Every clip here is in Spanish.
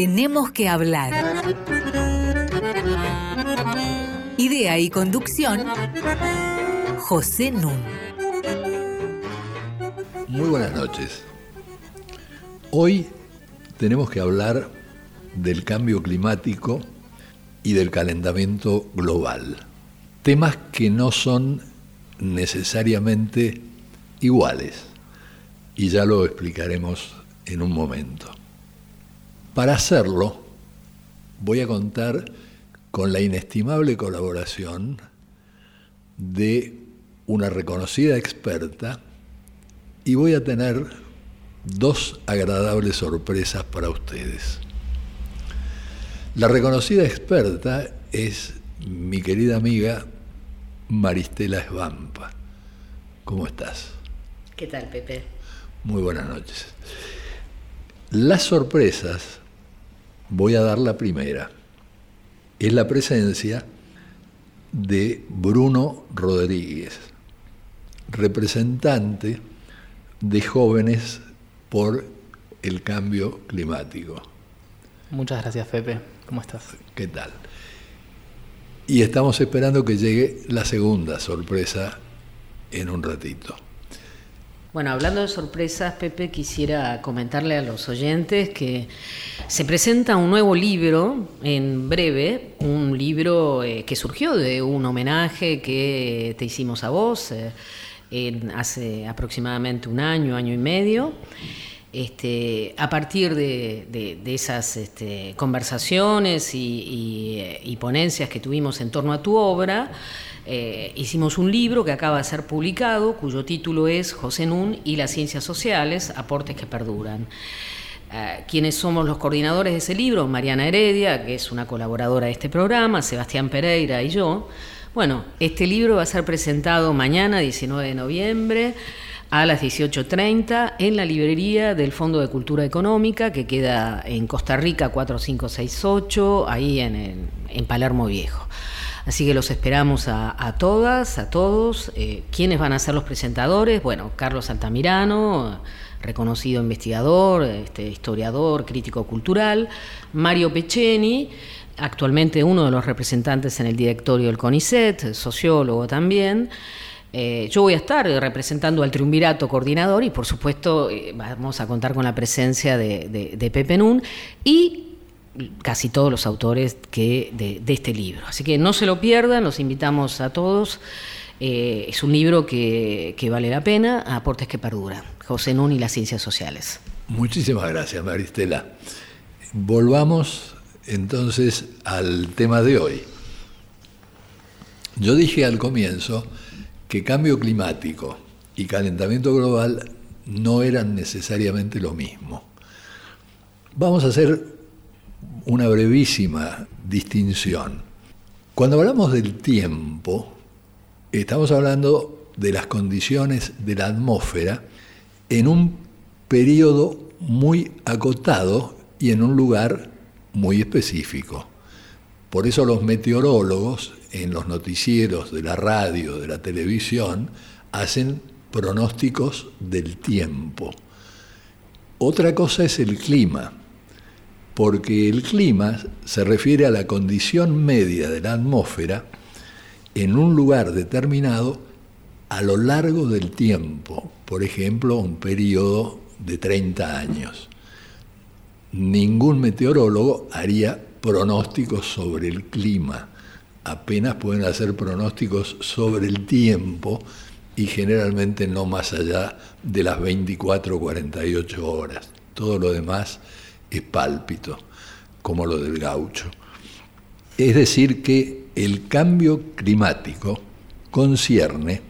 Tenemos que hablar. Idea y conducción, José Nun. Muy buenas noches. Hoy tenemos que hablar del cambio climático y del calentamiento global. Temas que no son necesariamente iguales. Y ya lo explicaremos en un momento. Para hacerlo, voy a contar con la inestimable colaboración de una reconocida experta y voy a tener dos agradables sorpresas para ustedes. La reconocida experta es mi querida amiga Maristela Esvampa. ¿Cómo estás? ¿Qué tal, Pepe? Muy buenas noches. Las sorpresas, voy a dar la primera, es la presencia de Bruno Rodríguez, representante de jóvenes por el cambio climático. Muchas gracias, Pepe. ¿Cómo estás? ¿Qué tal? Y estamos esperando que llegue la segunda sorpresa en un ratito. Bueno, hablando de sorpresas, Pepe, quisiera comentarle a los oyentes que se presenta un nuevo libro en breve, un libro eh, que surgió de un homenaje que te hicimos a vos eh, hace aproximadamente un año, año y medio. Este, a partir de, esas este, conversaciones y ponencias que tuvimos en torno a tu obra, eh, hicimos un libro que acaba de ser publicado, cuyo título es José Nun y las ciencias sociales, aportes que perduran. Eh, quienes somos los coordinadores de ese libro, Mariana Heredia, que es una colaboradora de este programa, Sebastián Pereira y yo. Bueno, este libro va a ser presentado mañana, 19 de noviembre, a las 18.30 en la librería del Fondo de Cultura Económica, que queda en Costa Rica 4568, ahí en Palermo Viejo. Así que los esperamos a, todas, a todos. Eh, ¿Quiénes van a ser los presentadores? Bueno, Carlos Altamirano, reconocido investigador, este, historiador, crítico cultural. Mario Pecheni, actualmente uno de los representantes en el directorio del CONICET, sociólogo también. Eh, yo voy a estar representando al triunvirato coordinador y por supuesto eh, vamos a contar con la presencia de, de Pepe Nun y casi todos los autores que de, este libro. Así que no se lo pierdan, los invitamos a todos. Eh, es un libro que, vale la pena, Aportes que perduran, José Nun y las ciencias sociales. Muchísimas gracias, Maristela. Volvamos entonces al tema de hoy. Yo dije al comienzo que cambio climático y calentamiento global no eran necesariamente lo mismo. Vamos a hacer una brevísima distinción. Cuando hablamos del tiempo, estamos hablando de las condiciones de la atmósfera en un periodo muy acotado y en un lugar muy específico. Por eso los meteorólogos en los noticieros de la radio, de la televisión, hacen pronósticos del tiempo. Otra cosa es el clima porque el clima se refiere a la condición media de la atmósfera en un lugar determinado a lo largo del tiempo, por ejemplo, un periodo de 30 años. Ningún meteorólogo haría pronósticos sobre el clima, apenas pueden hacer pronósticos sobre el tiempo y generalmente no más allá de las 24 o 48 horas. Todo lo demás es pálpito, como lo del gaucho. Es decir, que el cambio climático concierne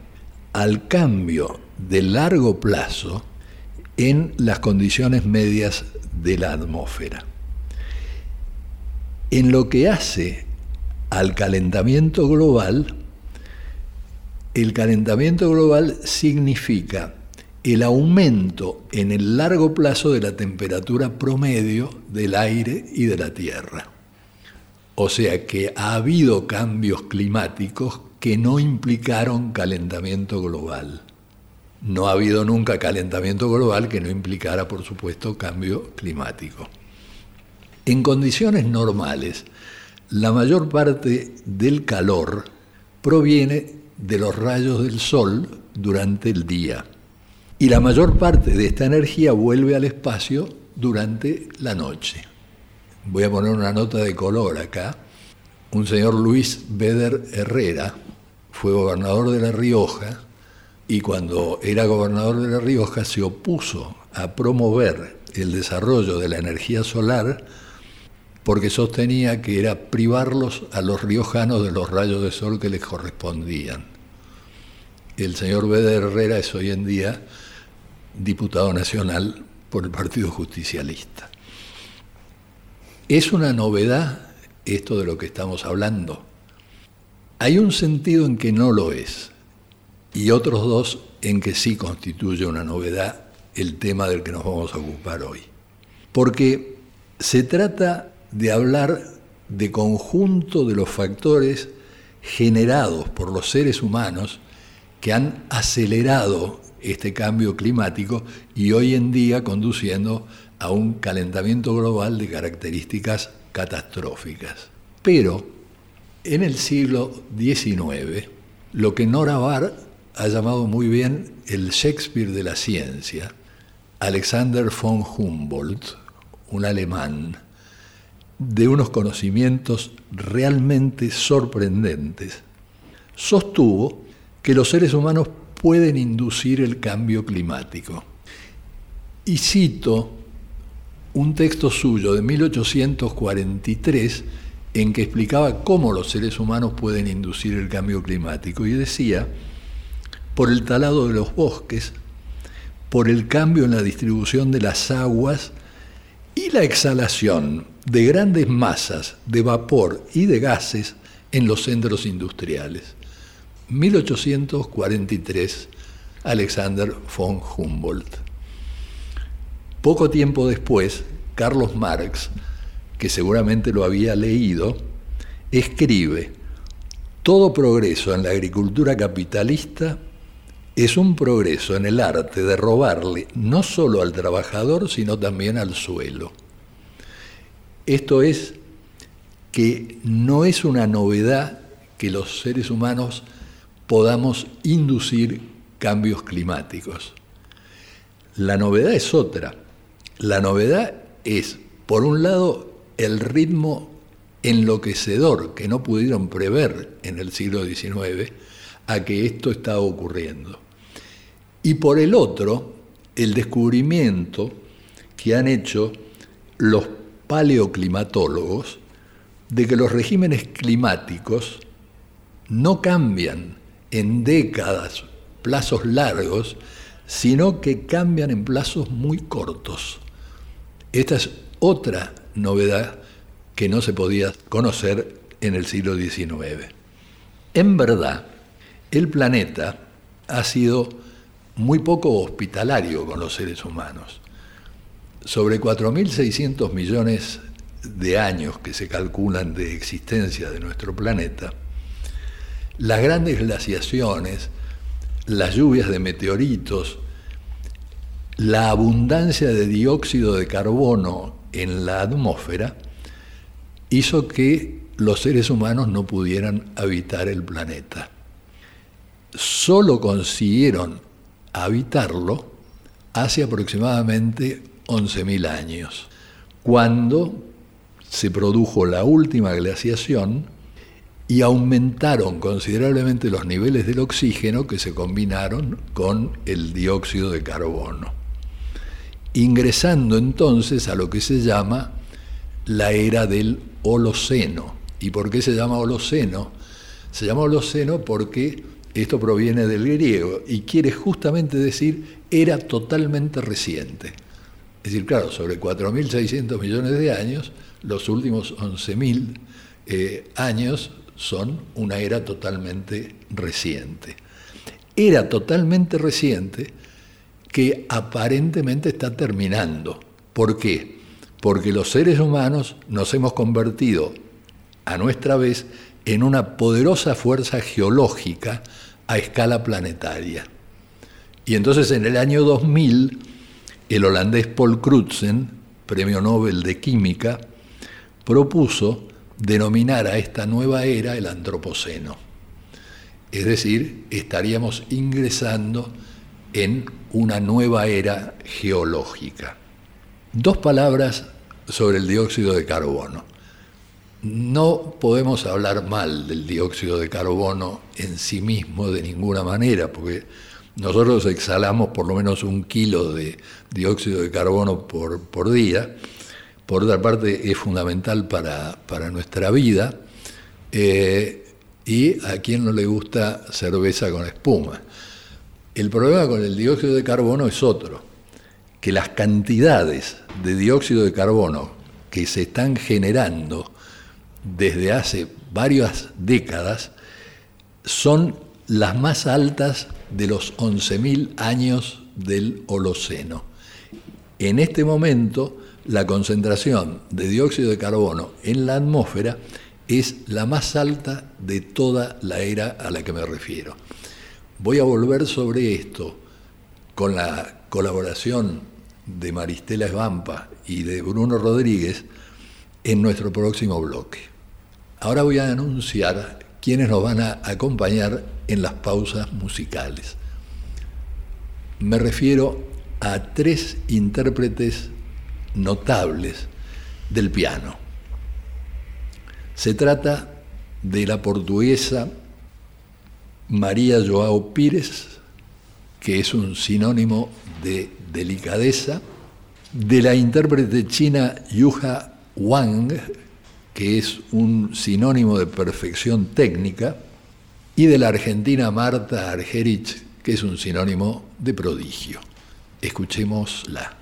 al cambio de largo plazo en las condiciones medias de la atmósfera. En lo que hace al calentamiento global, el calentamiento global significa el aumento en el largo plazo de la temperatura promedio del aire y de la Tierra. O sea que ha habido cambios climáticos que no implicaron calentamiento global. No ha habido nunca calentamiento global que no implicara, por supuesto, cambio climático. En condiciones normales, la mayor parte del calor proviene de los rayos del sol durante el día. Y la mayor parte de esta energía vuelve al espacio durante la noche. Voy a poner una nota de color acá. Un señor Luis Beder Herrera fue gobernador de La Rioja y cuando era gobernador de La Rioja se opuso a promover el desarrollo de la energía solar porque sostenía que era privarlos a los riojanos de los rayos de sol que les correspondían. El señor Beder Herrera es hoy en día diputado nacional por el Partido Justicialista. Es una novedad esto de lo que estamos hablando. Hay un sentido en que no lo es y otros dos en que sí constituye una novedad el tema del que nos vamos a ocupar hoy. Porque se trata de hablar de conjunto de los factores generados por los seres humanos que han acelerado este cambio climático y hoy en día conduciendo a un calentamiento global de características catastróficas. Pero en el siglo XIX, lo que Nora Barr ha llamado muy bien el Shakespeare de la ciencia, Alexander von Humboldt, un alemán, de unos conocimientos realmente sorprendentes, sostuvo que los seres humanos pueden inducir el cambio climático. Y cito un texto suyo de 1843 en que explicaba cómo los seres humanos pueden inducir el cambio climático y decía, por el talado de los bosques, por el cambio en la distribución de las aguas y la exhalación de grandes masas de vapor y de gases en los centros industriales. 1843, Alexander von Humboldt. Poco tiempo después, Carlos Marx, que seguramente lo había leído, escribe, todo progreso en la agricultura capitalista es un progreso en el arte de robarle no solo al trabajador, sino también al suelo. Esto es que no es una novedad que los seres humanos podamos inducir cambios climáticos. La novedad es otra. La novedad es, por un lado, el ritmo enloquecedor que no pudieron prever en el siglo XIX a que esto estaba ocurriendo. Y por el otro, el descubrimiento que han hecho los paleoclimatólogos de que los regímenes climáticos no cambian en décadas, plazos largos, sino que cambian en plazos muy cortos. Esta es otra novedad que no se podía conocer en el siglo XIX. En verdad, el planeta ha sido muy poco hospitalario con los seres humanos. Sobre 4.600 millones de años que se calculan de existencia de nuestro planeta, las grandes glaciaciones, las lluvias de meteoritos, la abundancia de dióxido de carbono en la atmósfera hizo que los seres humanos no pudieran habitar el planeta. Solo consiguieron habitarlo hace aproximadamente 11.000 años, cuando se produjo la última glaciación y aumentaron considerablemente los niveles del oxígeno que se combinaron con el dióxido de carbono, ingresando entonces a lo que se llama la era del Holoceno. ¿Y por qué se llama Holoceno? Se llama Holoceno porque esto proviene del griego y quiere justamente decir era totalmente reciente. Es decir, claro, sobre 4.600 millones de años, los últimos 11.000 eh, años son una era totalmente reciente. Era totalmente reciente que aparentemente está terminando. ¿Por qué? Porque los seres humanos nos hemos convertido a nuestra vez en una poderosa fuerza geológica a escala planetaria. Y entonces en el año 2000, el holandés Paul Crutzen, premio Nobel de Química, propuso denominar a esta nueva era el Antropoceno. Es decir, estaríamos ingresando en una nueva era geológica. Dos palabras sobre el dióxido de carbono. No podemos hablar mal del dióxido de carbono en sí mismo de ninguna manera, porque nosotros exhalamos por lo menos un kilo de dióxido de carbono por, día. Por otra parte, es fundamental para, nuestra vida. Eh, y a quien no le gusta cerveza con espuma. El problema con el dióxido de carbono es otro, que las cantidades de dióxido de carbono que se están generando desde hace varias décadas son las más altas de los 11.000 años del Holoceno. En este momento, la concentración de dióxido de carbono en la atmósfera es la más alta de toda la era a la que me refiero. Voy a volver sobre esto con la colaboración de Maristela Esbampa y de Bruno Rodríguez en nuestro próximo bloque. Ahora voy a anunciar quiénes nos van a acompañar en las pausas musicales. Me refiero a tres intérpretes notables del piano. Se trata de la portuguesa María Joao Pires, que es un sinónimo de delicadeza, de la intérprete china Yuha Wang, que es un sinónimo de perfección técnica, y de la argentina Marta Argerich, que es un sinónimo de prodigio. Escuchémosla.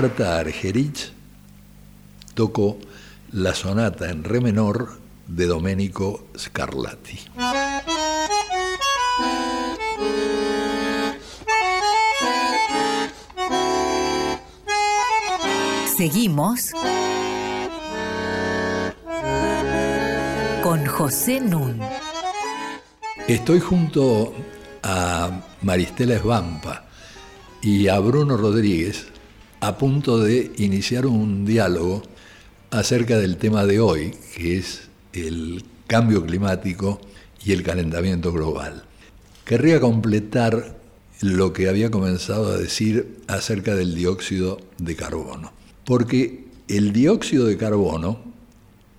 Marta Argerich tocó la sonata en re menor de Domenico Scarlatti. Seguimos con José Nun. Estoy junto a Maristela Esbampa y a Bruno Rodríguez a punto de iniciar un diálogo acerca del tema de hoy, que es el cambio climático y el calentamiento global. Querría completar lo que había comenzado a decir acerca del dióxido de carbono, porque el dióxido de carbono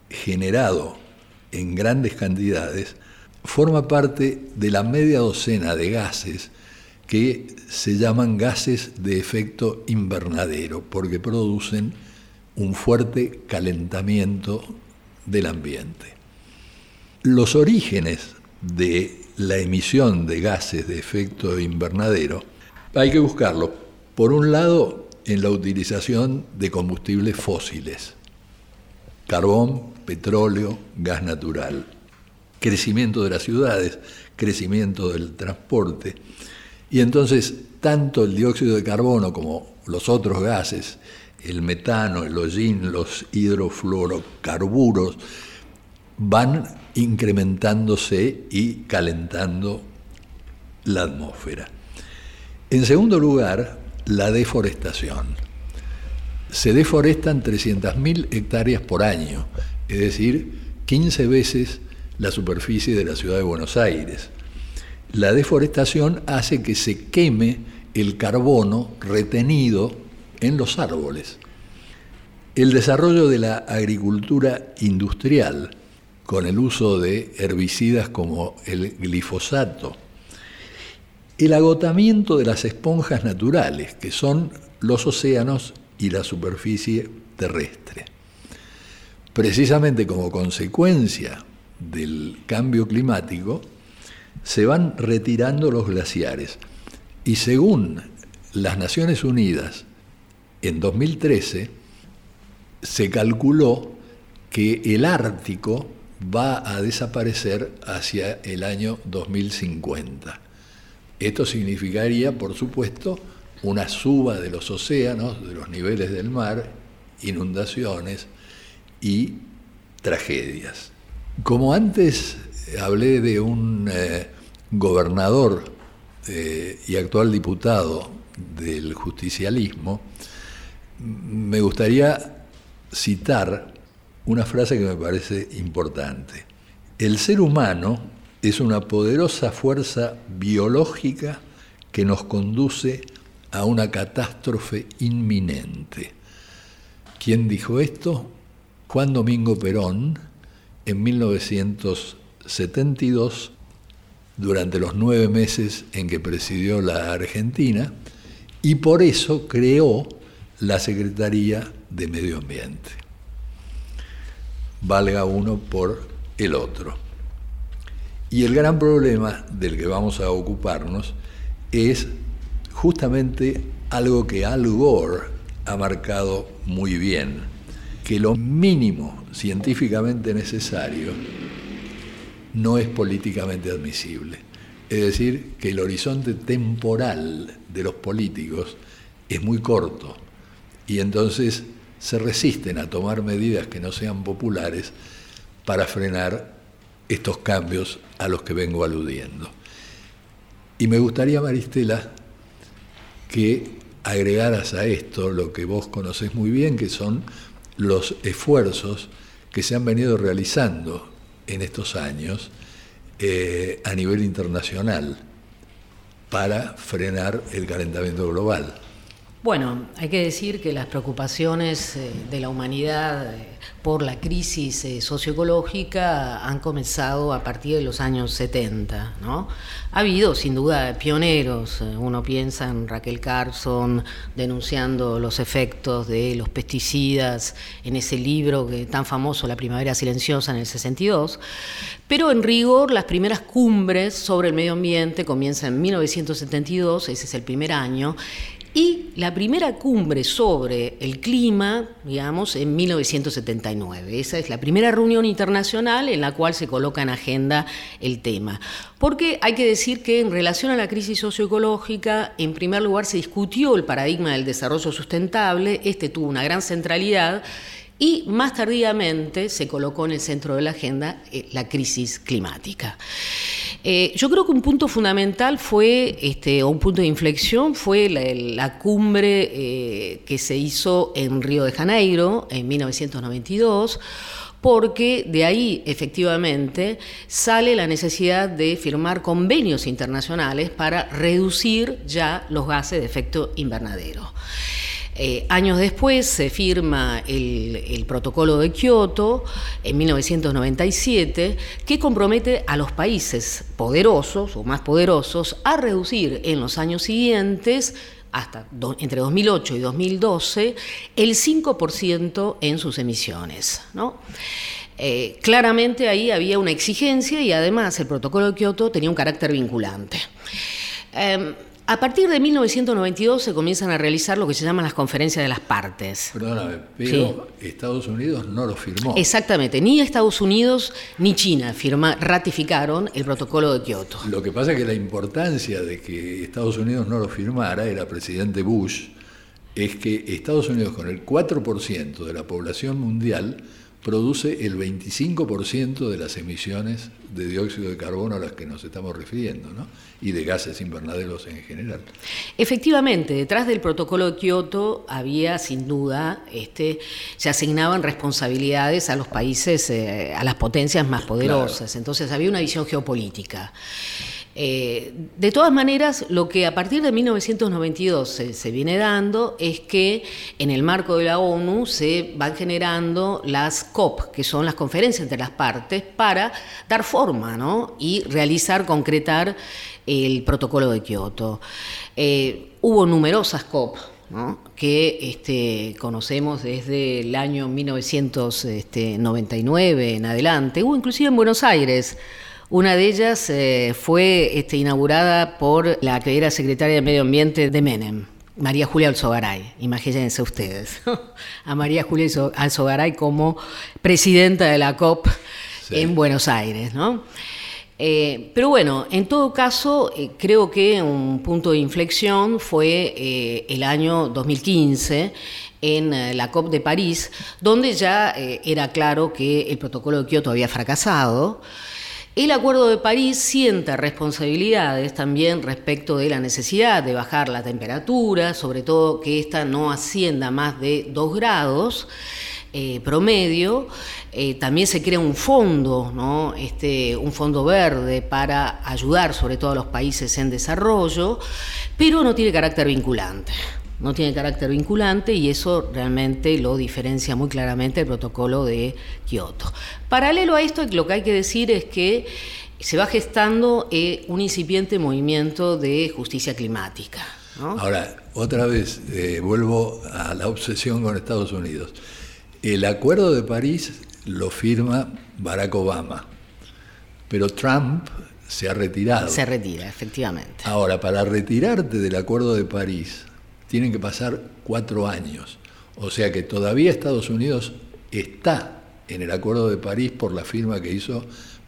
generado en grandes cantidades forma parte de la media docena de gases que se llaman gases de efecto invernadero, porque producen un fuerte calentamiento del ambiente. Los orígenes de la emisión de gases de efecto invernadero hay que buscarlo, por un lado, en la utilización de combustibles fósiles, carbón, petróleo, gas natural, crecimiento de las ciudades, crecimiento del transporte, y entonces, tanto el dióxido de carbono como los otros gases, el metano, el hollín, los hidrofluorocarburos, van incrementándose y calentando la atmósfera. En segundo lugar, la deforestación. Se deforestan 300.000 hectáreas por año, es decir, 15 veces la superficie de la ciudad de Buenos Aires la deforestación hace que se queme el carbono retenido en los árboles. El desarrollo de la agricultura industrial, con el uso de herbicidas como el glifosato, el agotamiento de las esponjas naturales, que son los océanos y la superficie terrestre. Precisamente como consecuencia del cambio climático, se van retirando los glaciares. Y según las Naciones Unidas, en 2013 se calculó que el Ártico va a desaparecer hacia el año 2050. Esto significaría, por supuesto, una suba de los océanos, de los niveles del mar, inundaciones y tragedias. Como antes hablé de un eh, gobernador eh, y actual diputado del justicialismo, me gustaría citar una frase que me parece importante. El ser humano es una poderosa fuerza biológica que nos conduce a una catástrofe inminente. ¿Quién dijo esto? Juan Domingo Perón en 1900 72, durante los nueve meses en que presidió la Argentina, y por eso creó la Secretaría de Medio Ambiente. Valga uno por el otro. Y el gran problema del que vamos a ocuparnos es justamente algo que Al Gore ha marcado muy bien, que lo mínimo científicamente necesario no es políticamente admisible. Es decir, que el horizonte temporal de los políticos es muy corto y entonces se resisten a tomar medidas que no sean populares para frenar estos cambios a los que vengo aludiendo. Y me gustaría, Maristela, que agregaras a esto lo que vos conocés muy bien, que son los esfuerzos que se han venido realizando en estos años eh, a nivel internacional para frenar el calentamiento global. Bueno, hay que decir que las preocupaciones eh, de la humanidad eh, por la crisis eh, socioecológica han comenzado a partir de los años 70. ¿no? Ha habido sin duda pioneros, uno piensa en Raquel Carson denunciando los efectos de los pesticidas en ese libro tan famoso, La Primavera Silenciosa, en el 62, pero en rigor las primeras cumbres sobre el medio ambiente comienzan en 1972, ese es el primer año, y la primera cumbre sobre el clima, digamos, en 1979. Esa es la primera reunión internacional en la cual se coloca en agenda el tema. Porque hay que decir que en relación a la crisis socioecológica, en primer lugar se discutió el paradigma del desarrollo sustentable, este tuvo una gran centralidad y más tardíamente se colocó en el centro de la agenda eh, la crisis climática. Eh, yo creo que un punto fundamental fue, este, o un punto de inflexión, fue la, cumbre eh, que se hizo en Río de Janeiro en 1992 porque de ahí efectivamente sale la necesidad de firmar convenios internacionales para reducir ya los gases de efecto invernadero. Eh, años después se firma el, protocolo de Kioto en 1997 que compromete a los países poderosos o más poderosos a reducir en los años siguientes hasta entre 2008 y 2012 el 5% en sus emisiones. Eh, claramente ahí había una exigencia y además el protocolo de Kioto tenía un carácter vinculante. Em, a partir de 1992 se comienzan a realizar lo que se llaman las conferencias de las partes. Perdóname, pero Estados Unidos no lo firmó. Exactamente, ni Estados Unidos ni China firma, ratificaron el protocolo de Kioto. Lo que pasa es que la importancia de que Estados Unidos no lo firmara, era presidente Bush, es que Estados Unidos con el 4% de la población mundial produce el 25% de las emisiones de dióxido de carbono a las que nos estamos refiriendo, ¿no? y de gases invernaderos en general. Efectivamente, detrás del protocolo de Kioto había sin duda, este, se asignaban responsabilidades a los países, eh, a las potencias más poderosas, entonces había una visión geopolítica. Eh, de todas maneras, lo que a partir de 1992 se, viene dando es que en el marco de la ONU se van generando las COP, que son las conferencias entre las partes, para dar forma ¿no? y realizar, concretar el protocolo de Kioto. Eh, hubo numerosas COP. que este, conocemos desde el año 1999 en adelante, hubo inclusive en Buenos Aires una de ellas eh, fue este, inaugurada por la que era secretaria de Medio Ambiente de Menem. María Julia Alzogaray, imagínense ustedes, a María Julia Alzogaray como presidenta de la COP en Buenos Aires, ¿no? Eh, pero bueno, en todo caso, eh, creo que un punto de inflexión fue el año 2015 en la COP de París, donde ya era claro que el protocolo de Kioto había fracasado. El Acuerdo de París sienta responsabilidades también respecto de la necesidad de bajar la temperatura, sobre todo que ésta no ascienda más de 2 grados. Eh, promedio. Eh, también se crea un fondo, ¿no? este, un fondo verde para ayudar sobre todo a los países en desarrollo, pero no tiene carácter vinculante no tiene carácter vinculante y eso realmente lo diferencia muy claramente el protocolo de Kioto. Paralelo a esto, lo que hay que decir es que se va gestando eh, un incipiente movimiento de justicia climática. Ahora, otra vez, eh, vuelvo a la obsesión con Estados Unidos. El Acuerdo de París lo firma Barack Obama, pero Trump se ha retirado. Se retira, efectivamente. Ahora, para retirarte del Acuerdo de París, tienen que pasar cuatro años. O sea que todavía Estados Unidos está en el Acuerdo de París por la firma que hizo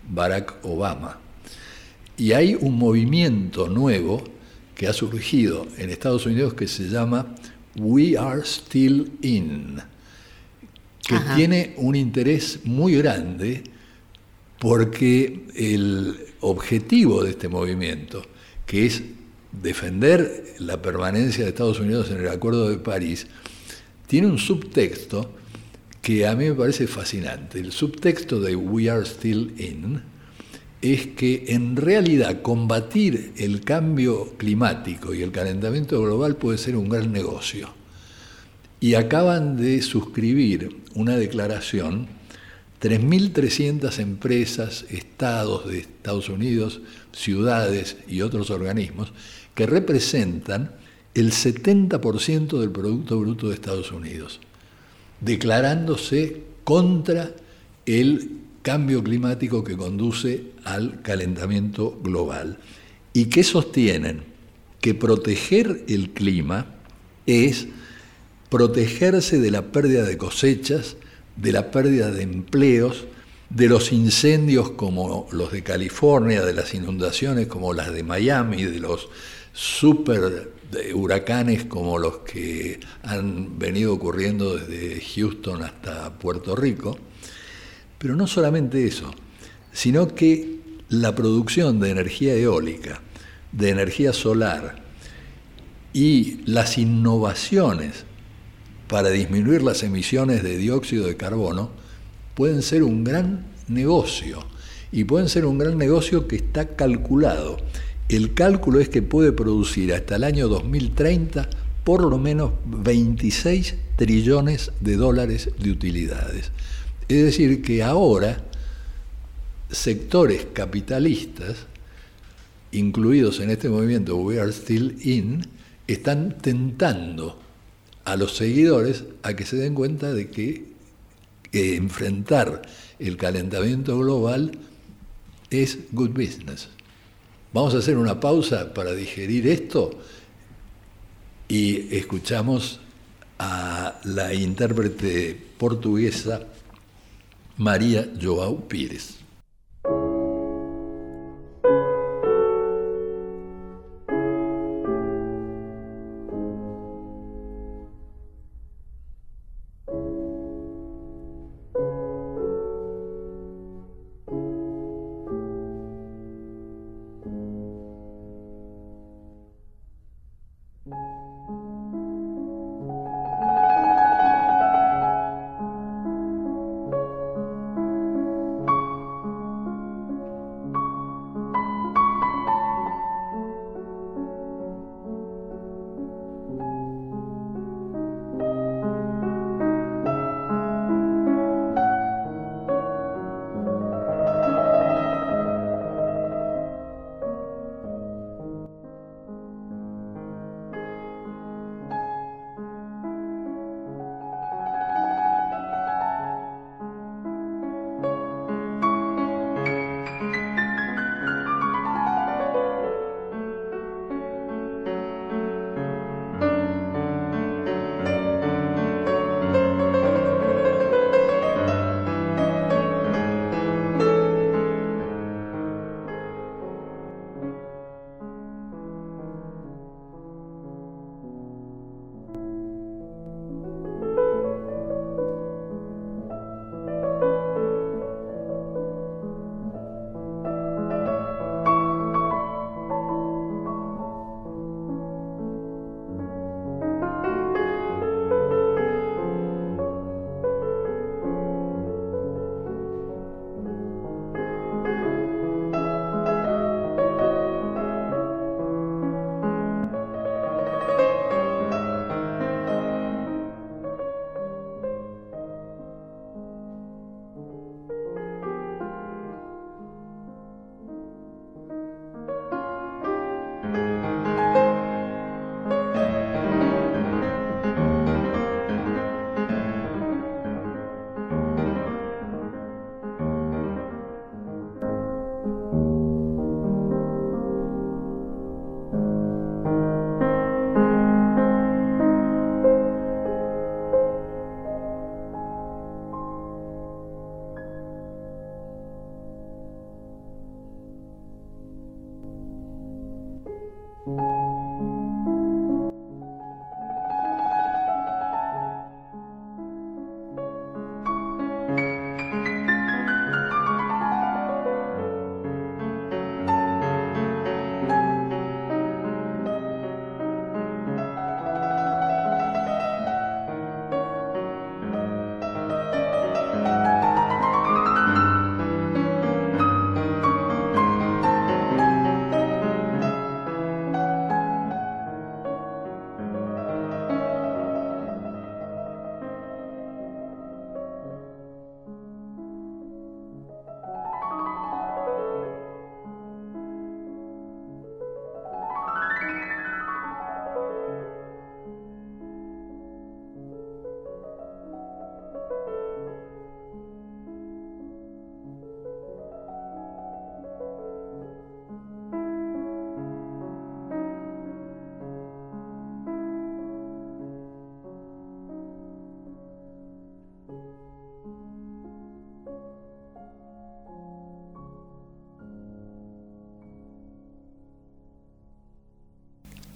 Barack Obama. Y hay un movimiento nuevo que ha surgido en Estados Unidos que se llama We Are Still In, que tiene un interés muy grande porque el objetivo de este movimiento, que es defender la permanencia de Estados Unidos en el Acuerdo de París, tiene un subtexto que a mí me parece fascinante. El subtexto de We Are Still In es que en realidad combatir el cambio climático y el calentamiento global puede ser un gran negocio. Y acaban de suscribir una declaración 3.300 empresas, estados de Estados Unidos, ciudades y otros organismos que representan el 70% del Producto Bruto de Estados Unidos, declarándose contra el cambio climático que conduce al calentamiento global y que sostienen que proteger el clima es protegerse de la pérdida de cosechas, de la pérdida de empleos, de los incendios como los de California, de las inundaciones como las de Miami, de los super huracanes como los que han venido ocurriendo desde Houston hasta Puerto Rico. Pero no solamente eso, sino que la producción de energía eólica, de energía solar y las innovaciones para disminuir las emisiones de dióxido de carbono pueden ser un gran negocio. Y pueden ser un gran negocio que está calculado. El cálculo es que puede producir hasta el año 2030 por lo menos 26 trillones de dólares de utilidades. Es decir, que ahora sectores capitalistas, incluidos en este movimiento We Are Still In, están tentando a los seguidores a que se den cuenta de que enfrentar el calentamiento global es good business. Vamos a hacer una pausa para digerir esto y escuchamos a la intérprete portuguesa María Joao Pires.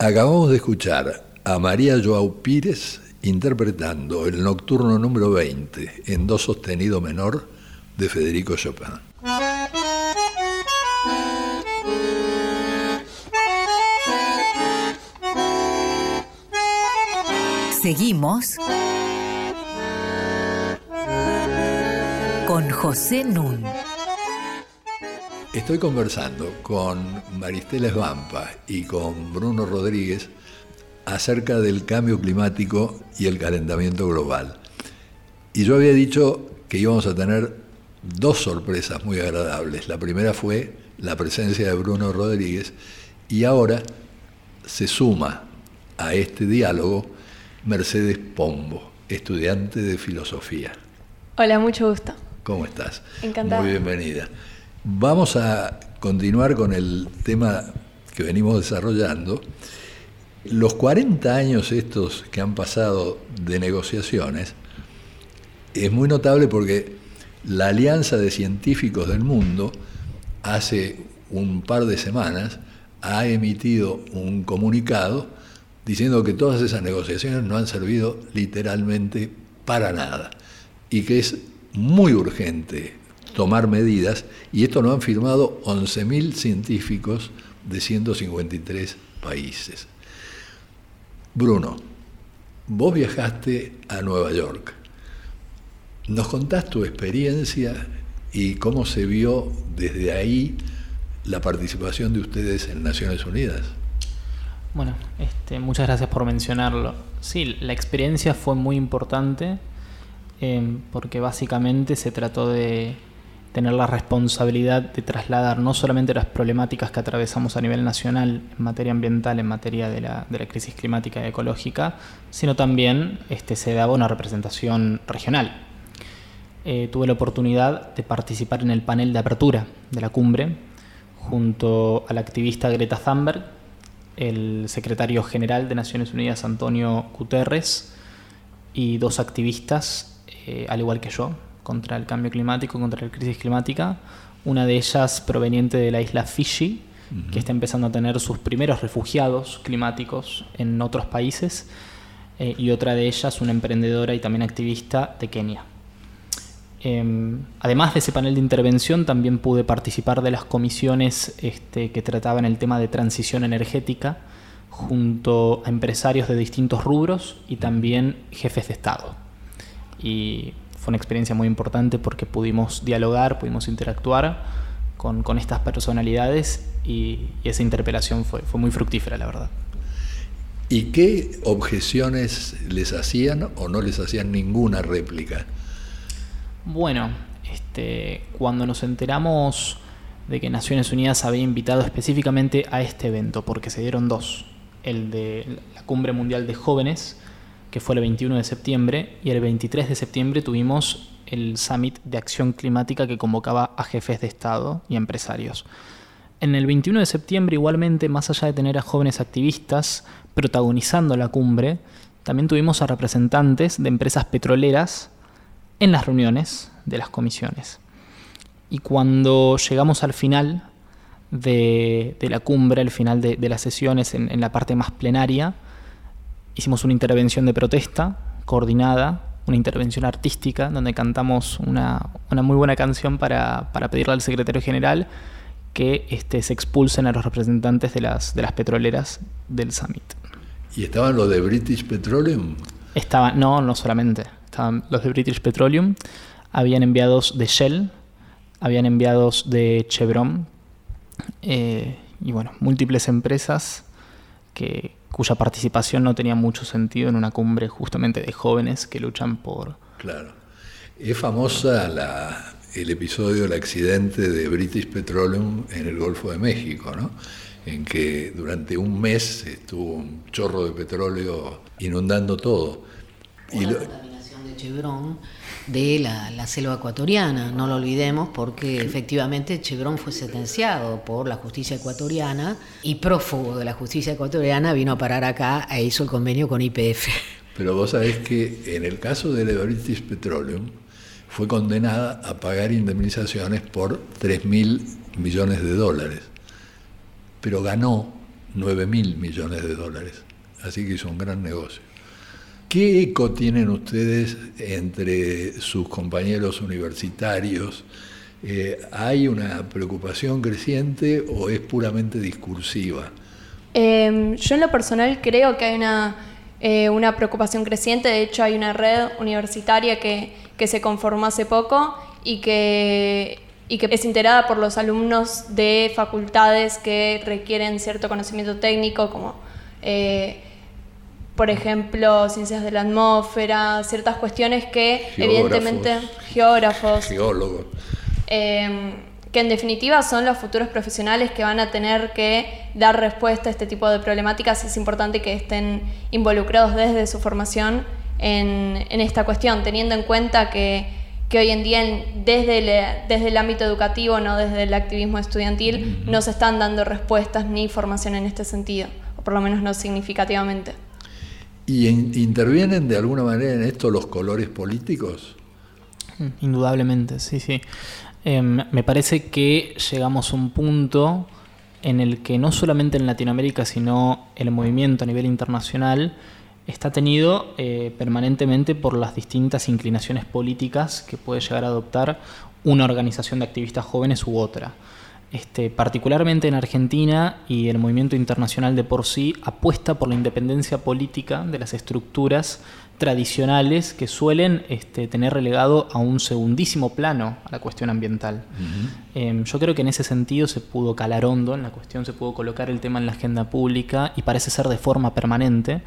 Acabamos de escuchar a María Joao Pires interpretando el nocturno número 20 en do sostenido menor de Federico Chopin. Seguimos con José Nun. Estoy conversando con Maristela Esvampa y con Bruno Rodríguez acerca del cambio climático y el calentamiento global. Y yo había dicho que íbamos a tener dos sorpresas muy agradables. La primera fue la presencia de Bruno Rodríguez y ahora se suma a este diálogo Mercedes Pombo, estudiante de filosofía. Hola, mucho gusto. ¿Cómo estás? Encantada. Muy bienvenida. Vamos a continuar con el tema que venimos desarrollando. Los 40 años estos que han pasado de negociaciones es muy notable porque la Alianza de Científicos del Mundo hace un par de semanas ha emitido un comunicado diciendo que todas esas negociaciones no han servido literalmente para nada y que es muy urgente tomar medidas, y esto lo han firmado 11.000 científicos de 153 países. Bruno, vos viajaste a Nueva York. ¿Nos contás tu experiencia y cómo se vio desde ahí la participación de ustedes en Naciones Unidas? Bueno, este, muchas gracias por mencionarlo. Sí, la experiencia fue muy importante eh, porque básicamente se trató de tener la responsabilidad de trasladar no solamente las problemáticas que atravesamos a nivel nacional en materia ambiental, en materia de la, de la crisis climática y ecológica, sino también este, se daba una representación regional. Eh, tuve la oportunidad de participar en el panel de apertura de la cumbre junto al activista Greta Thunberg, el secretario general de Naciones Unidas Antonio Guterres y dos activistas, eh, al igual que yo, contra el cambio climático, contra la crisis climática. Una de ellas proveniente de la isla Fiji, que está empezando a tener sus primeros refugiados climáticos en otros países. Eh, y otra de ellas, una emprendedora y también activista de Kenia. Em, además de ese panel de intervención, también pude participar de las comisiones este, que trataban el tema de transición energética junto a empresarios de distintos rubros y también jefes de Estado. Y fue una experiencia muy importante porque pudimos dialogar, pudimos interactuar con, con estas personalidades y, y, esa interpelación fue, fue muy fructífera, la verdad. ¿Y qué objeciones les hacían o no les hacían ninguna réplica? Bueno, este, cuando nos enteramos de que Naciones Unidas había invitado específicamente a este evento, porque se dieron dos, el de la Cumbre Mundial de Jóvenes, que fue el 21 de septiembre, y el 23 de septiembre tuvimos el Summit de Acción Climática que convocaba a jefes de Estado y empresarios. En el 21 de septiembre, igualmente, más allá de tener a jóvenes activistas protagonizando la cumbre, también tuvimos a representantes de empresas petroleras en las reuniones de las comisiones. Y cuando llegamos al final de, la cumbre, al final de, las sesiones, en la parte más plenaria, hicimos una intervención de protesta coordinada, una intervención artística, donde cantamos una, una muy buena canción para, para, pedirle al secretario general que este, se expulsen a los representantes de las, de las petroleras del summit. ¿Y estaban los de British Petroleum? Estaba, no, no solamente. Estaban los de British Petroleum, habían enviados de Shell, habían enviados de Chevron, eh, y bueno, múltiples empresas que, cuya participación no tenía mucho sentido en una cumbre justamente de jóvenes que luchan por... Claro. Es famosa la, el episodio del accidente de British Petroleum en el Golfo de México, ¿no? en que durante un mes estuvo un chorro de petróleo inundando todo. y la contaminación de Chevron de la, la, selva ecuatoriana, no lo olvidemos, porque efectivamente Chevron fue sentenciado por la justicia ecuatoriana y prófugo de la justicia ecuatoriana vino a parar acá e hizo el convenio con IPF. Pero vos sabés que en el caso de la British Petroleum fue condenada a pagar indemnizaciones por 3 mil millones de dólares, pero ganó 9 mil millones de dólares. Así que hizo un gran negocio. ¿Qué eco tienen ustedes entre sus compañeros universitarios? Eh, ¿Hay una preocupación creciente o es puramente discursiva? Em, yo en lo personal creo que hay una, eh, una, preocupación creciente, de hecho hay una red universitaria que, que se conformó hace poco y que, y que es integrada por los alumnos de facultades que requieren cierto conocimiento técnico, como eh, por ejemplo ciencias de la atmósfera, ciertas cuestiones que evidentemente geógrafos, geólogos Em, que en definitiva son los futuros profesionales que van a tener que dar respuesta a este tipo de problemáticas. Es importante que estén involucrados desde su formación en, esta cuestión, teniendo en cuenta que, hoy en día desde, el, desde el ámbito educativo, no desde el activismo estudiantil, no se están dando respuestas ni formación en este sentido, o por lo menos no significativamente. ¿Y intervienen de alguna manera en esto los colores políticos? Indudablemente, sí, sí. Em, me parece que llegamos a un punto en el que no solamente en Latinoamérica, sino el movimiento a nivel internacional está tenido eh, permanentemente por las distintas inclinaciones políticas que puede llegar a adoptar una organización de activistas jóvenes u otra. Este, particularmente en Argentina y el movimiento internacional de por sí apuesta por la independencia política de las estructuras tradicionales que suelen este, tener relegado a un segundísimo plano a la cuestión ambiental. Em, yo creo que en ese sentido se pudo calar hondo en la cuestión, se pudo colocar el tema en la agenda pública y parece ser de forma permanente,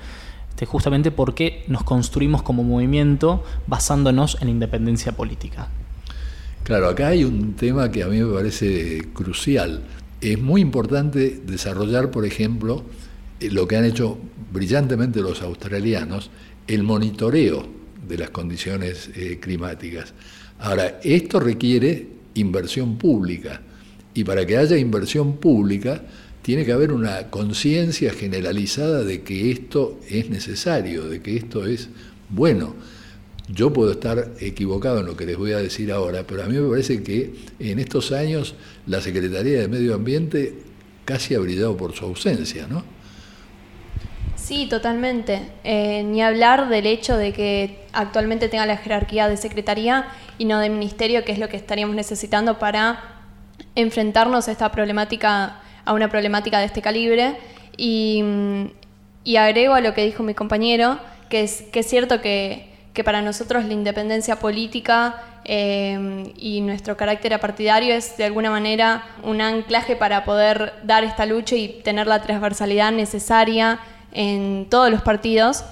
este, justamente porque nos construimos como movimiento basándonos en la independencia política. Claro, acá hay un tema que a mí me parece crucial. Es muy importante desarrollar, por ejemplo, eh, lo que han hecho brillantemente los australianos, el monitoreo de las condiciones eh, climáticas. Ahora, esto requiere inversión pública y para que haya inversión pública tiene que haber una conciencia generalizada de que esto es necesario, de que esto es bueno. Yo puedo estar equivocado en lo que les voy a decir ahora, pero a mí me parece que en estos años la Secretaría de Medio Ambiente casi ha brillado por su ausencia, ¿no? Sí, totalmente. Eh, ni hablar del hecho de que actualmente tenga la jerarquía de secretaría y no de ministerio, que es lo que estaríamos necesitando para enfrentarnos a esta problemática, a una problemática de este calibre. Y, agrego a lo que dijo mi compañero, que es, que es cierto que, para nosotros la independencia política eh, y nuestro carácter apartidario es de alguna manera un anclaje para poder dar esta lucha y tener la transversalidad necesaria en todos los partidos,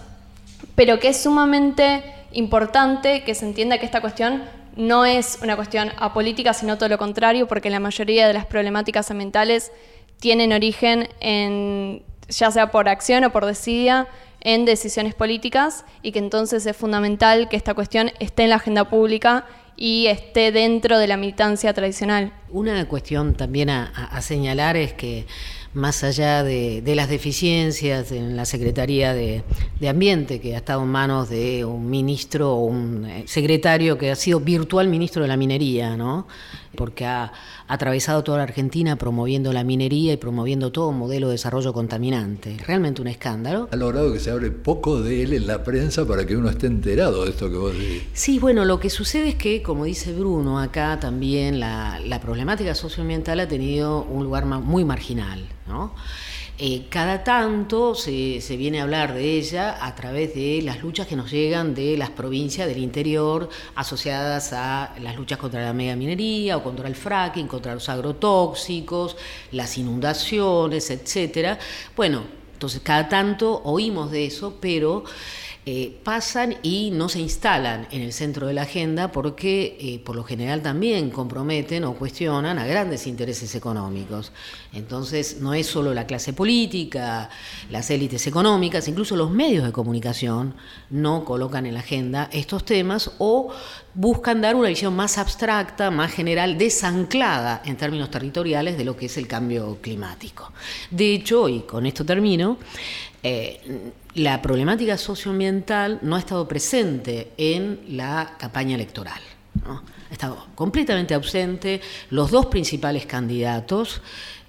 pero que es sumamente importante que se entienda que esta cuestión no es una cuestión apolítica, sino todo lo contrario, porque la mayoría de las problemáticas ambientales tienen origen en, ya sea por acción o por desidia, en decisiones políticas y que entonces es fundamental que esta cuestión esté en la agenda pública y esté dentro de la militancia tradicional. Una cuestión también a señalar es que más allá de, las deficiencias en la Secretaría de, Ambiente, que ha estado en manos de un ministro o un eh, secretario que ha sido virtual ministro de la minería, ¿no? Porque ha, atravesado toda la Argentina promoviendo la minería y promoviendo todo un modelo de desarrollo contaminante. Realmente un escándalo. Ha logrado que se hable poco de él en la prensa para que uno esté enterado de esto que vos decís. Sí, bueno, lo que sucede es que, como dice Bruno, acá también la, la problemática socioambiental ha tenido un lugar muy marginal. ¿no? Eh, cada tanto se, viene a hablar de ella a través de las luchas que nos llegan de las provincias del interior asociadas a las luchas contra la megaminería o contra el fracking, contra los agrotóxicos, las inundaciones, etcétera. Bueno, entonces cada tanto oímos de eso, pero eh, pasan y no se instalan en el centro de la agenda porque eh, por lo general también comprometen o cuestionan a grandes intereses económicos. Entonces no es solo la clase política, las élites económicas, incluso los medios de comunicación no colocan en la agenda estos temas o buscan dar una visión más abstracta, más general, desanclada en términos territoriales de lo que es el cambio climático. De hecho, y con esto termino, eh, la problemática socioambiental no ha estado presente en la campaña electoral. Ha estado completamente ausente. Los dos principales candidatos,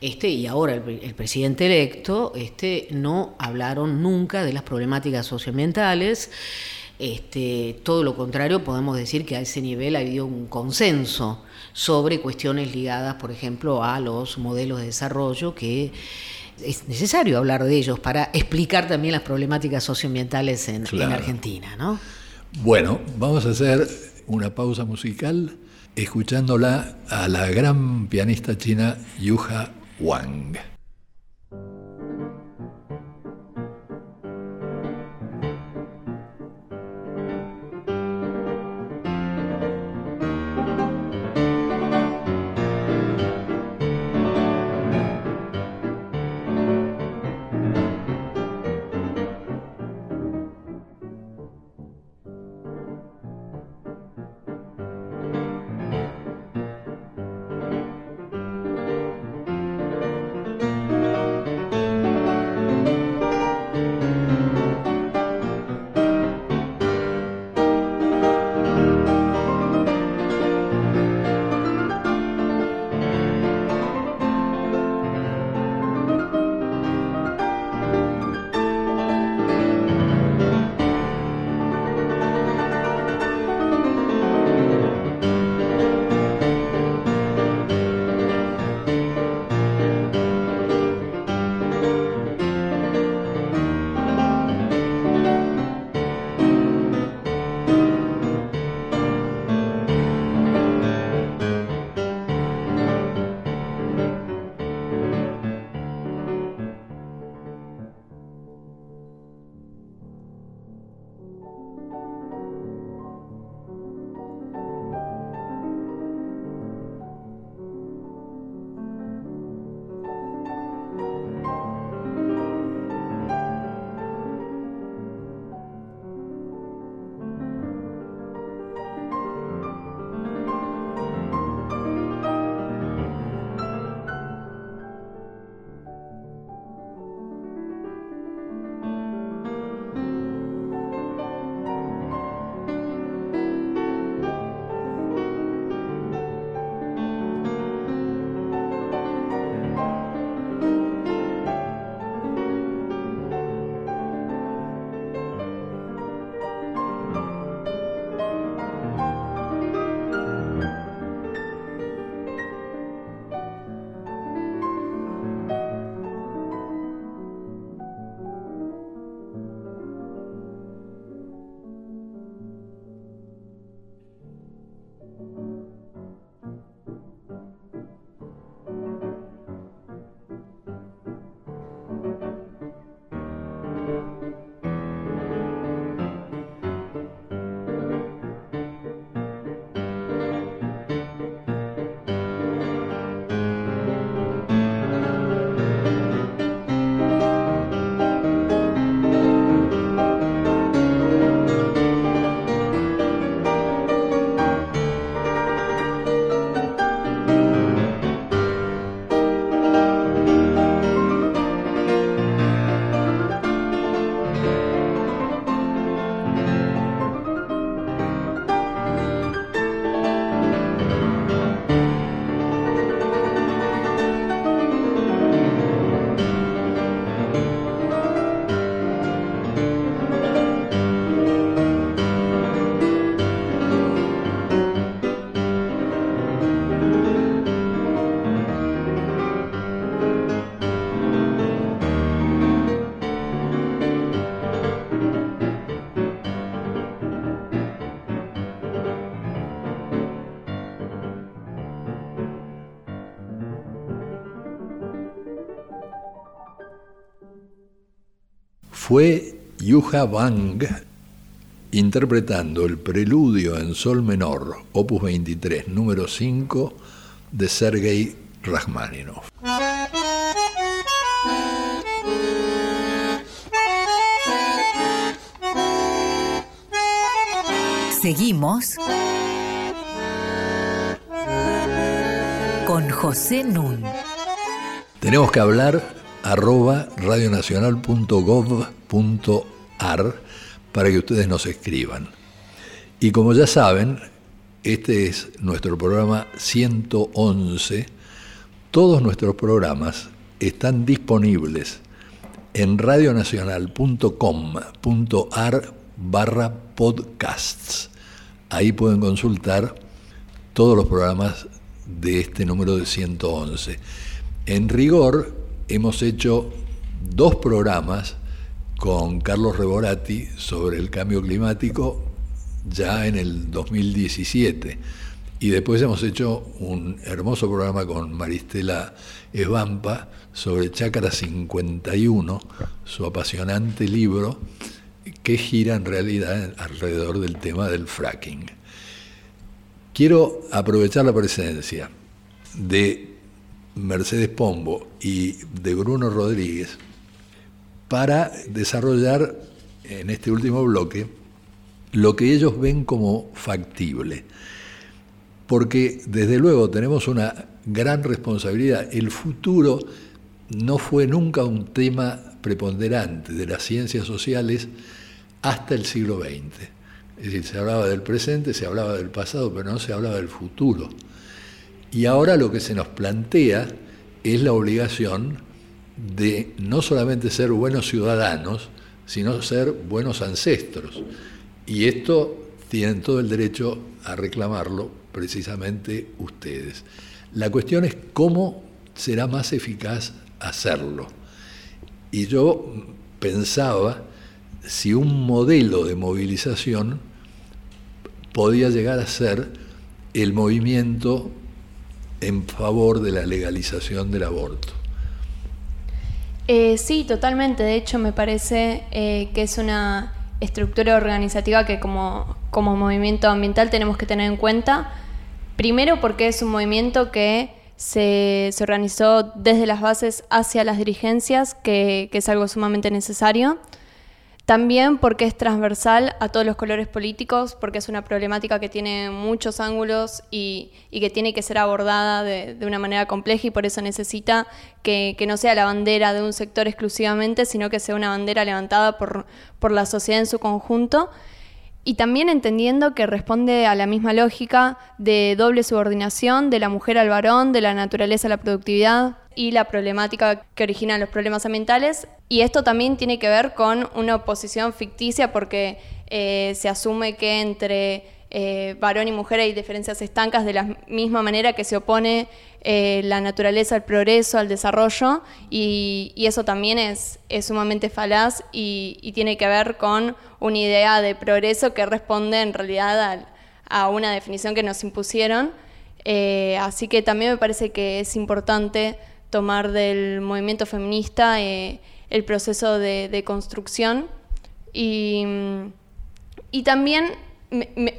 este y ahora el, el, presidente electo, este, no hablaron nunca de las problemáticas socioambientales. Este, todo lo contrario, podemos decir que a ese nivel ha habido un consenso sobre cuestiones ligadas, por ejemplo, a los modelos de desarrollo que es necesario hablar de ellos para explicar también las problemáticas socioambientales en, Claro. en Argentina, ¿no? Bueno, vamos a hacer una pausa musical escuchándola a la gran pianista china Yuha Wang. Fue Yuha Wang interpretando el preludio en sol menor, opus 23, número 5, de Sergei Rachmaninoff. Seguimos con José Nun. Tenemos que hablar arroba radionacional.gov.ar para que ustedes nos escriban. Y como ya saben, Este es nuestro programa 111. Todos nuestros programas están disponibles en radionacional.com.ar barra podcasts. Ahí pueden consultar todos los programas de este número de 111. En rigor, hemos hecho dos programas con Carlos Reborati sobre el cambio climático ya en el 2017. Y después hemos hecho un hermoso programa con Maristela Esbampa sobre Chácara 51, su apasionante libro que gira en realidad alrededor del tema del fracking. Quiero aprovechar la presencia de Mercedes Pombo y de Bruno Rodríguez para desarrollar en este último bloque lo que ellos ven como factible. Porque desde luego tenemos una gran responsabilidad. El futuro no fue nunca un tema preponderante de las ciencias sociales hasta el siglo XX. Es decir, se hablaba del presente, se hablaba del pasado, pero no se hablaba del futuro. Y ahora lo que se nos plantea es la obligación de no solamente ser buenos ciudadanos, sino ser buenos ancestros. Y esto tienen todo el derecho a reclamarlo precisamente ustedes. La cuestión es cómo será más eficaz hacerlo. Y yo pensaba si un modelo de movilización podía llegar a ser el movimiento en favor de la legalización del aborto. Eh, sí, totalmente. De hecho, me parece eh, que es una estructura organizativa que como, como movimiento ambiental tenemos que tener en cuenta. Primero porque es un movimiento que se, se organizó desde las bases hacia las dirigencias, que, que es algo sumamente necesario. También porque es transversal a todos los colores políticos, porque es una problemática que tiene muchos ángulos y, que tiene que ser abordada de, una manera compleja y por eso necesita que, no sea la bandera de un sector exclusivamente, sino que sea una bandera levantada por, por la sociedad en su conjunto. Y también entendiendo que responde a la misma lógica de doble subordinación de la mujer al varón, de la naturaleza a la productividad, y la problemática que originan los problemas ambientales. Y esto también tiene que ver con una oposición ficticia porque eh, se asume que entre eh, varón y mujer hay diferencias estancas de la misma manera que se opone eh, la naturaleza al progreso, al desarrollo, y, eso también es, es sumamente falaz y, tiene que ver con una idea de progreso que responde en realidad a, a una definición que nos impusieron. así que también me parece que es importante tomar del movimiento feminista eh, el proceso de, construcción. Y, también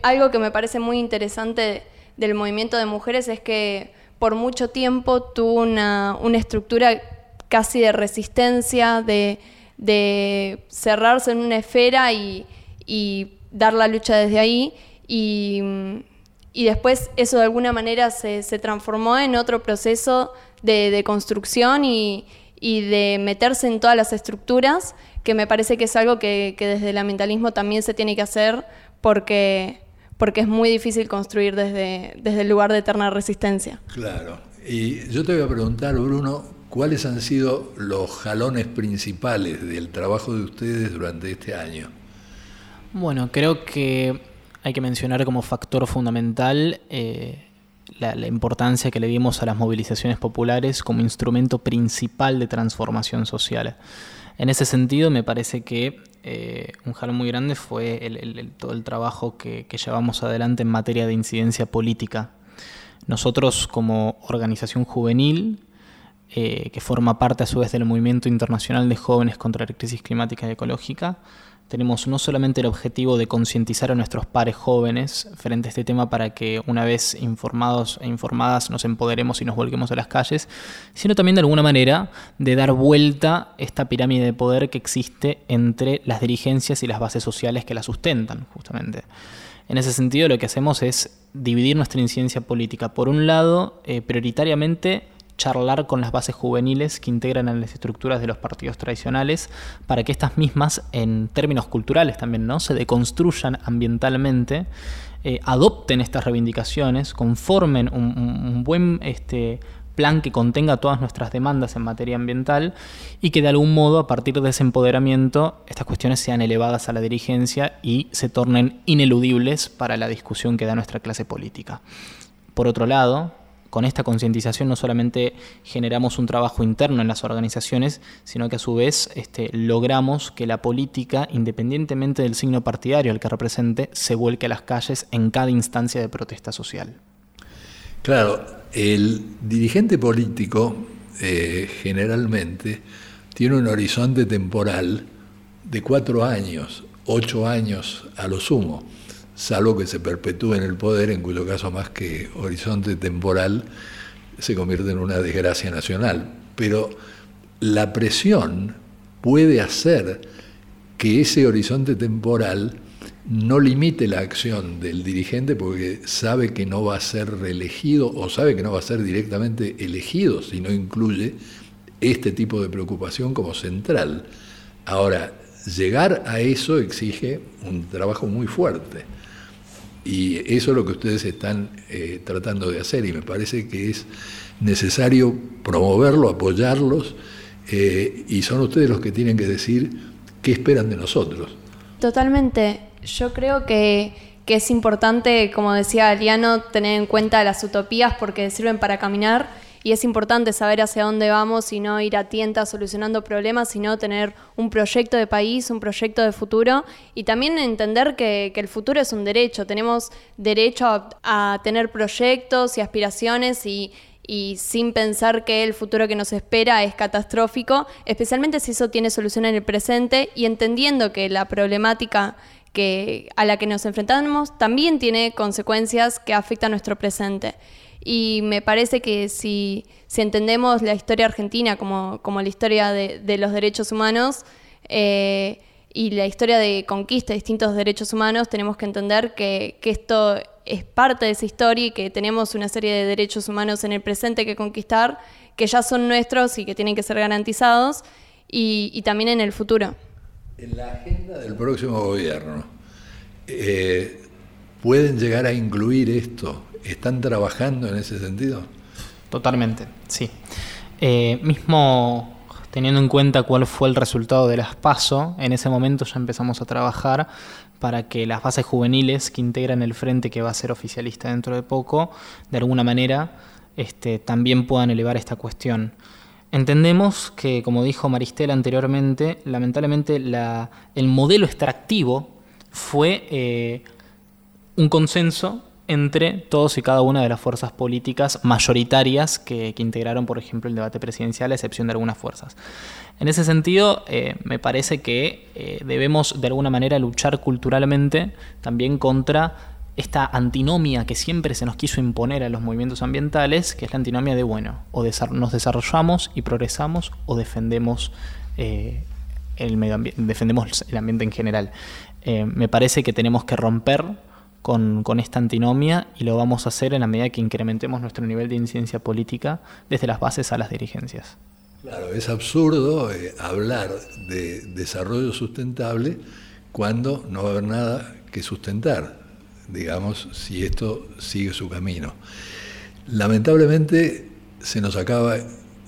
algo que me parece muy interesante del movimiento de mujeres es que por mucho tiempo tuvo una, estructura casi de resistencia, de, cerrarse en una esfera y, dar la lucha desde ahí. Y, después eso de alguna manera se, se transformó en otro proceso de, construcción y, de meterse en todas las estructuras, que me parece que es algo que, desde el ambientalismo también se tiene que hacer porque, porque es muy difícil construir desde, desde el lugar de eterna resistencia. Claro. Y yo te voy a preguntar, Bruno, ¿cuáles han sido los jalones principales del trabajo de ustedes durante este año? Bueno, creo que hay que mencionar como factor fundamental eh, la, importancia que le dimos a las movilizaciones populares como instrumento principal de transformación social. En ese sentido, me parece que eh, un jalón muy grande fue todo el trabajo que, llevamos adelante en materia de incidencia política. Nosotros como organización juvenil, eh, que forma parte a su vez del movimiento internacional de jóvenes contra la crisis climática y ecológica, tenemos no solamente el objetivo de concientizar a nuestros pares jóvenes frente a este tema para que una vez informados e informadas nos empoderemos y nos volquemos a las calles, sino también de alguna manera de dar vuelta esta pirámide de poder que existe entre las dirigencias y las bases sociales que la sustentan, justamente. En ese sentido, lo que hacemos es dividir nuestra incidencia política. Por un lado, eh, prioritariamente charlar con las bases juveniles que integran las estructuras de los partidos tradicionales para que estas mismas, en términos culturales también, ¿no? se deconstruyan ambientalmente, eh, adopten estas reivindicaciones, conformen un, buen este, plan que contenga todas nuestras demandas en materia ambiental y que de algún modo a partir de ese empoderamiento estas cuestiones sean elevadas a la dirigencia y se tornen ineludibles para la discusión que da nuestra clase política. Por otro lado, con esta concientización no solamente generamos un trabajo interno en las organizaciones, sino que a su vez este, logramos que la política, independientemente del signo partidario al que represente, se vuelque a las calles en cada instancia de protesta social. Claro, el dirigente político eh, generalmente tiene un horizonte temporal de cuatro años, ocho años a lo sumo salvo que se perpetúe en el poder, en cuyo caso más que horizonte temporal se convierte en una desgracia nacional. Pero la presión puede hacer que ese horizonte temporal no limite la acción del dirigente porque sabe que no va a ser reelegido o sabe que no va a ser directamente elegido si no incluye este tipo de preocupación como central. Ahora, llegar a eso exige un trabajo muy fuerte. Y eso es lo que ustedes están eh, tratando de hacer y me parece que es necesario promoverlo, apoyarlos eh, y son ustedes los que tienen que decir qué esperan de nosotros. Totalmente. Yo creo que, que es importante, como decía Aliano, tener en cuenta las utopías porque sirven para caminar y es importante saber hacia dónde vamos y no ir a tientas solucionando problemas, sino tener un proyecto de país, un proyecto de futuro y también entender que, el futuro es un derecho. Tenemos derecho a, tener proyectos y aspiraciones y, sin pensar que el futuro que nos espera es catastrófico, especialmente si eso tiene solución en el presente y entendiendo que la problemática a la que nos enfrentamos también tiene consecuencias que afectan a nuestro presente. Y me parece que si, entendemos la historia argentina como, la historia de, los derechos humanos eh, y la historia de conquista de distintos derechos humanos, tenemos que entender que, esto es parte de esa historia y que tenemos una serie de derechos humanos en el presente que conquistar, que ya son nuestros y que tienen que ser garantizados, y, también en el futuro. En la agenda del próximo gobierno, eh, ¿pueden llegar a incluir esto? ¿Están trabajando en ese sentido? Totalmente, sí. Eh, mismo teniendo en cuenta cuál fue el resultado de las PASO, en ese momento ya empezamos a trabajar para que las bases juveniles que integran el frente que va a ser oficialista dentro de poco, de alguna manera, este, también puedan elevar esta cuestión. Entendemos que, como dijo Maristela anteriormente, lamentablemente el modelo extractivo fue eh, un consenso entre todos y cada una de las fuerzas políticas mayoritarias que, integraron, por ejemplo, el debate presidencial, a excepción de algunas fuerzas. En ese sentido, eh, me parece que eh, debemos de alguna manera luchar culturalmente también contra esta antinomia que siempre se nos quiso imponer a los movimientos ambientales, que es la antinomia de, bueno, o nos desarrollamos y progresamos o defendemos, eh, el, medio defendemos el ambiente en general. me parece que tenemos que romper con, esta antinomia y lo vamos a hacer en la medida que incrementemos nuestro nivel de incidencia política desde las bases a las dirigencias. Claro, es absurdo eh, hablar de desarrollo sustentable cuando no va a haber nada que sustentar, digamos, si esto sigue su camino. Lamentablemente se nos acaba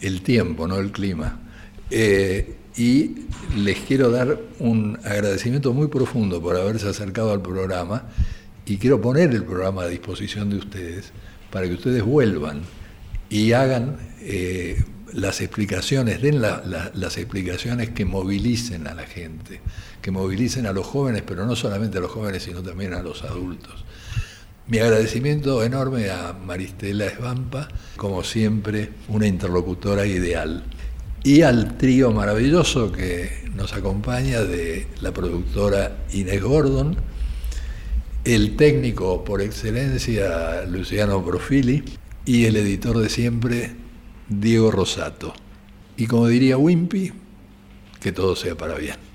el tiempo, no el clima. Eh, y les quiero dar un agradecimiento muy profundo por haberse acercado al programa y quiero poner el programa a disposición de ustedes para que ustedes vuelvan y hagan eh, las explicaciones, den las explicaciones que movilicen a la gente, que movilicen a los jóvenes, pero no solamente a los jóvenes, sino también a los adultos. Mi agradecimiento enorme a Maristela Esbampa, como siempre, una interlocutora ideal. Y al trío maravilloso que nos acompaña de la productora Inés Gordon, el técnico por excelencia Luciano Profili y el editor de siempre Diego Rosato. Y como diría Wimpy, que todo sea para bien.